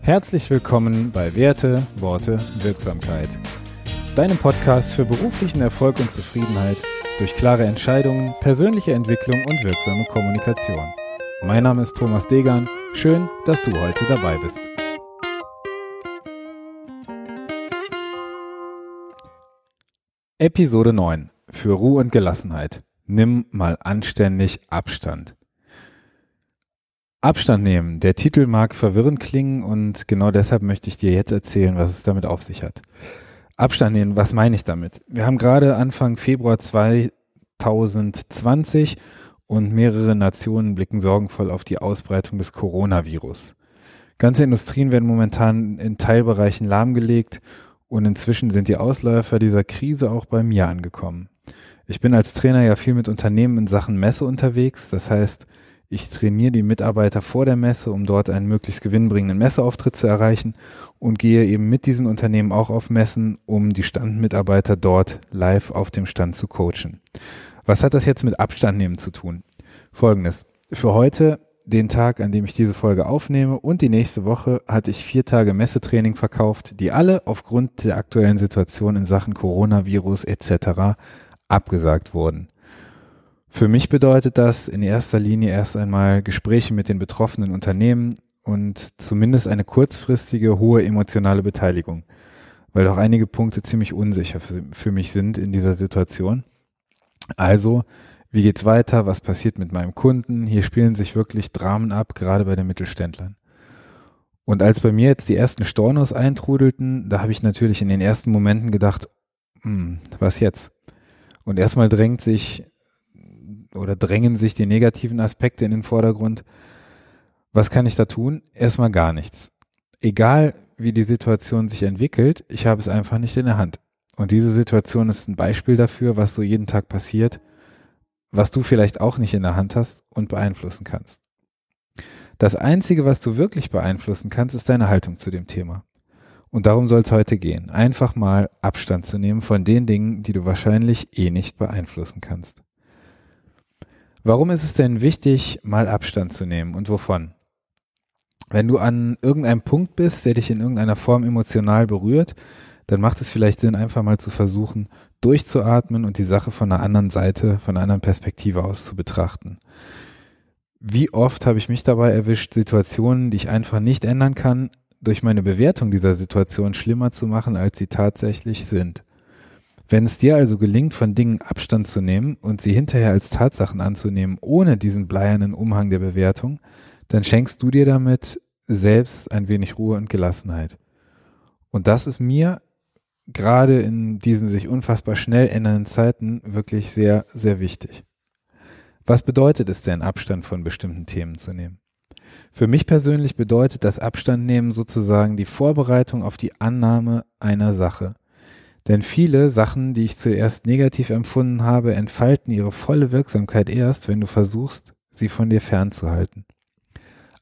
Herzlich willkommen bei Werte, Worte, Wirksamkeit. Deinem Podcast für beruflichen Erfolg und Zufriedenheit durch klare Entscheidungen, persönliche Entwicklung und wirksame Kommunikation. Mein Name ist Thomas Degan. Schön, dass du heute dabei bist. Episode 9. Für Ruhe und Gelassenheit. Nimm mal anständig Abstand. Abstand nehmen. Der Titel mag verwirrend klingen und genau deshalb möchte ich dir jetzt erzählen, was es damit auf sich hat. Abstand nehmen, was meine ich damit? Wir haben gerade Anfang Februar 2020 und mehrere Nationen blicken sorgenvoll auf die Ausbreitung des Coronavirus. Ganze Industrien werden momentan in Teilbereichen lahmgelegt und inzwischen sind die Ausläufer dieser Krise auch bei mir angekommen. Ich bin als Trainer ja viel mit Unternehmen in Sachen Messe unterwegs. Das heißt, ich trainiere die Mitarbeiter vor der Messe, um dort einen möglichst gewinnbringenden Messeauftritt zu erreichen und gehe eben mit diesen Unternehmen auch auf Messen, um die Standmitarbeiter dort live auf dem Stand zu coachen. Was hat das jetzt mit Abstand nehmen zu tun? Folgendes. Für heute, den Tag, an dem ich diese Folge aufnehme und die nächste Woche hatte ich vier Tage Messetraining verkauft, die alle aufgrund der aktuellen Situation in Sachen Coronavirus etc. abgesagt wurden. Für mich bedeutet das in erster Linie erst einmal Gespräche mit den betroffenen Unternehmen und zumindest eine kurzfristige hohe emotionale Beteiligung, weil doch einige Punkte ziemlich unsicher für, für mich sind in dieser Situation. Also, wie geht's weiter? Was passiert mit meinem Kunden? Hier spielen sich wirklich Dramen ab, gerade bei den Mittelständlern. Und als bei mir jetzt die ersten Stornos eintrudelten, da habe ich natürlich in den ersten Momenten gedacht, hm, was jetzt? Und erstmal drängt sich oder drängen sich die negativen Aspekte in den Vordergrund. Was kann ich da tun? Erstmal gar nichts. Egal, wie die Situation sich entwickelt, ich habe es einfach nicht in der Hand. Und diese Situation ist ein Beispiel dafür, was so jeden Tag passiert, was du vielleicht auch nicht in der Hand hast und beeinflussen kannst. Das Einzige, was du wirklich beeinflussen kannst, ist deine Haltung zu dem Thema. Und darum soll es heute gehen. Einfach mal Abstand zu nehmen von den Dingen, die du wahrscheinlich eh nicht beeinflussen kannst. Warum ist es denn wichtig, mal Abstand zu nehmen und wovon? Wenn du an irgendeinem Punkt bist, der dich in irgendeiner Form emotional berührt, dann macht es vielleicht Sinn, einfach mal zu versuchen, durchzuatmen und die Sache von einer anderen Seite, von einer anderen Perspektive aus zu betrachten. Wie oft habe ich mich dabei erwischt, Situationen, die ich einfach nicht ändern kann, durch meine Bewertung dieser Situation schlimmer zu machen, als sie tatsächlich sind. Wenn es dir also gelingt, von Dingen Abstand zu nehmen und sie hinterher als Tatsachen anzunehmen, ohne diesen bleiernen Umhang der Bewertung, dann schenkst du dir damit selbst ein wenig Ruhe und Gelassenheit. Und das ist mir gerade in diesen sich unfassbar schnell ändernden Zeiten wirklich sehr, sehr wichtig. Was bedeutet es denn, Abstand von bestimmten Themen zu nehmen? Für mich persönlich bedeutet das Abstand nehmen sozusagen die Vorbereitung auf die Annahme einer Sache. Denn viele Sachen, die ich zuerst negativ empfunden habe, entfalten ihre volle Wirksamkeit erst, wenn du versuchst, sie von dir fernzuhalten.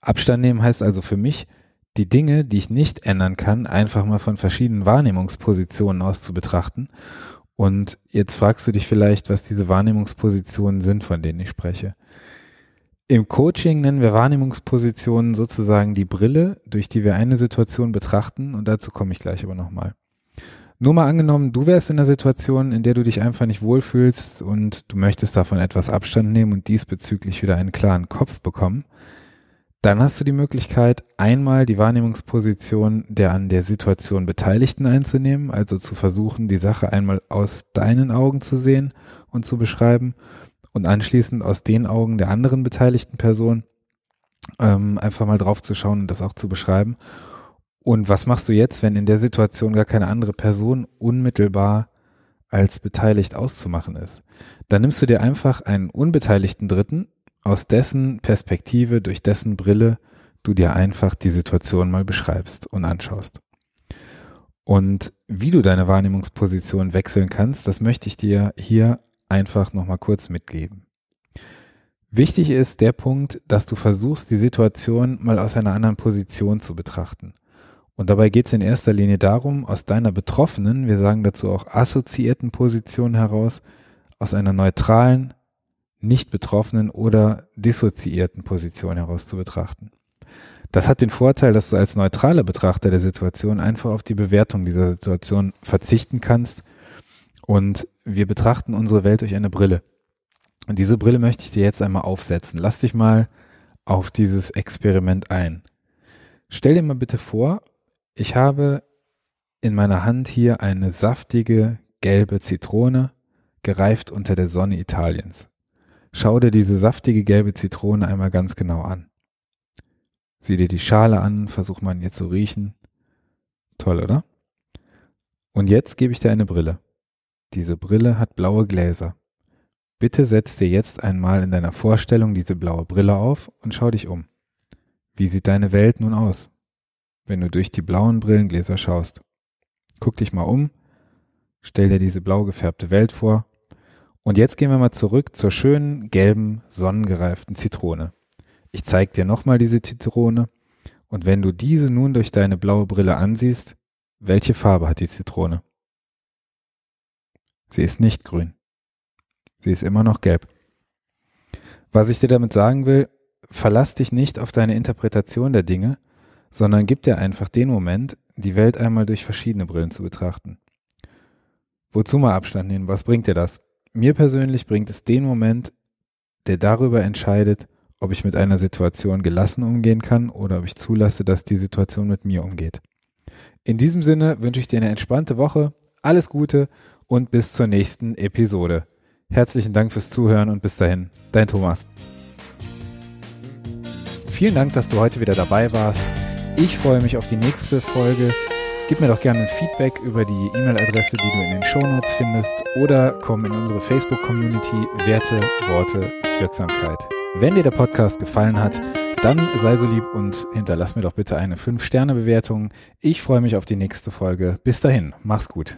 Abstand nehmen heißt also für mich, die Dinge, die ich nicht ändern kann, einfach mal von verschiedenen Wahrnehmungspositionen aus zu betrachten. Und jetzt fragst du dich vielleicht, was diese Wahrnehmungspositionen sind, von denen ich spreche. Im Coaching nennen wir Wahrnehmungspositionen sozusagen die Brille, durch die wir eine Situation betrachten, und dazu komme ich gleich aber nochmal. Nur mal angenommen, du wärst in der Situation, in der du dich einfach nicht wohlfühlst und du möchtest davon etwas Abstand nehmen und diesbezüglich wieder einen klaren Kopf bekommen, dann hast du die Möglichkeit, einmal die Wahrnehmungsposition der an der Situation Beteiligten einzunehmen, also zu versuchen, die Sache einmal aus deinen Augen zu sehen und zu beschreiben und anschließend aus den Augen der anderen beteiligten Person ähm, einfach mal drauf zu schauen und das auch zu beschreiben und was machst du jetzt, wenn in der Situation gar keine andere Person unmittelbar als beteiligt auszumachen ist? Dann nimmst du dir einfach einen unbeteiligten Dritten, aus dessen Perspektive, durch dessen Brille du dir einfach die Situation mal beschreibst und anschaust. Und wie du deine Wahrnehmungsposition wechseln kannst, das möchte ich dir hier einfach nochmal kurz mitgeben. Wichtig ist der Punkt, dass du versuchst, die Situation mal aus einer anderen Position zu betrachten. Und dabei geht es in erster Linie darum, aus deiner betroffenen, wir sagen dazu auch assoziierten Position heraus, aus einer neutralen, nicht betroffenen oder dissoziierten Position heraus zu betrachten. Das hat den Vorteil, dass du als neutraler Betrachter der Situation einfach auf die Bewertung dieser Situation verzichten kannst und wir betrachten unsere Welt durch eine Brille. Und diese Brille möchte ich dir jetzt einmal aufsetzen. Lass dich mal auf dieses Experiment ein. Stell dir mal bitte vor, ich habe in meiner Hand hier eine saftige gelbe Zitrone, gereift unter der Sonne Italiens. Schau dir diese saftige gelbe Zitrone einmal ganz genau an. Sieh dir die Schale an, versuch mal jetzt zu riechen. Toll, oder? Und jetzt gebe ich dir eine Brille. Diese Brille hat blaue Gläser. Bitte setz dir jetzt einmal in deiner Vorstellung diese blaue Brille auf und schau dich um. Wie sieht deine Welt nun aus, wenn du durch die blauen Brillengläser schaust? Guck dich mal um, stell dir diese blau gefärbte Welt vor und jetzt gehen wir mal zurück zur schönen gelben, sonnengereiften Zitrone. Ich zeig dir nochmal diese Zitrone und wenn du diese nun durch deine blaue Brille ansiehst, welche Farbe hat die Zitrone? Sie ist nicht grün. Sie ist immer noch gelb. Was ich dir damit sagen will, verlass dich nicht auf deine Interpretation der Dinge, sondern gib dir einfach den Moment, die Welt einmal durch verschiedene Brillen zu betrachten. Wozu mal Abstand nehmen? Was bringt dir das? Mir persönlich bringt es den Moment, der darüber entscheidet, ob ich mit einer Situation gelassen umgehen kann oder ob ich zulasse, dass die Situation mit mir umgeht. In diesem Sinne wünsche ich dir eine entspannte Woche, alles Gute und bis zur nächsten Episode. Herzlichen Dank fürs Zuhören und bis dahin, dein Thomas. Vielen Dank, dass du heute wieder dabei warst. Ich freue mich auf die nächste Folge. Gib mir doch gerne ein Feedback über die E-Mail-Adresse, die du in den Shownotes findest oder komm in unsere Facebook-Community Werte, Worte, Wirksamkeit. Wenn dir der Podcast gefallen hat, dann sei so lieb und hinterlass mir doch bitte eine 5-Sterne-Bewertung. Ich freue mich auf die nächste Folge. Bis dahin, mach's gut.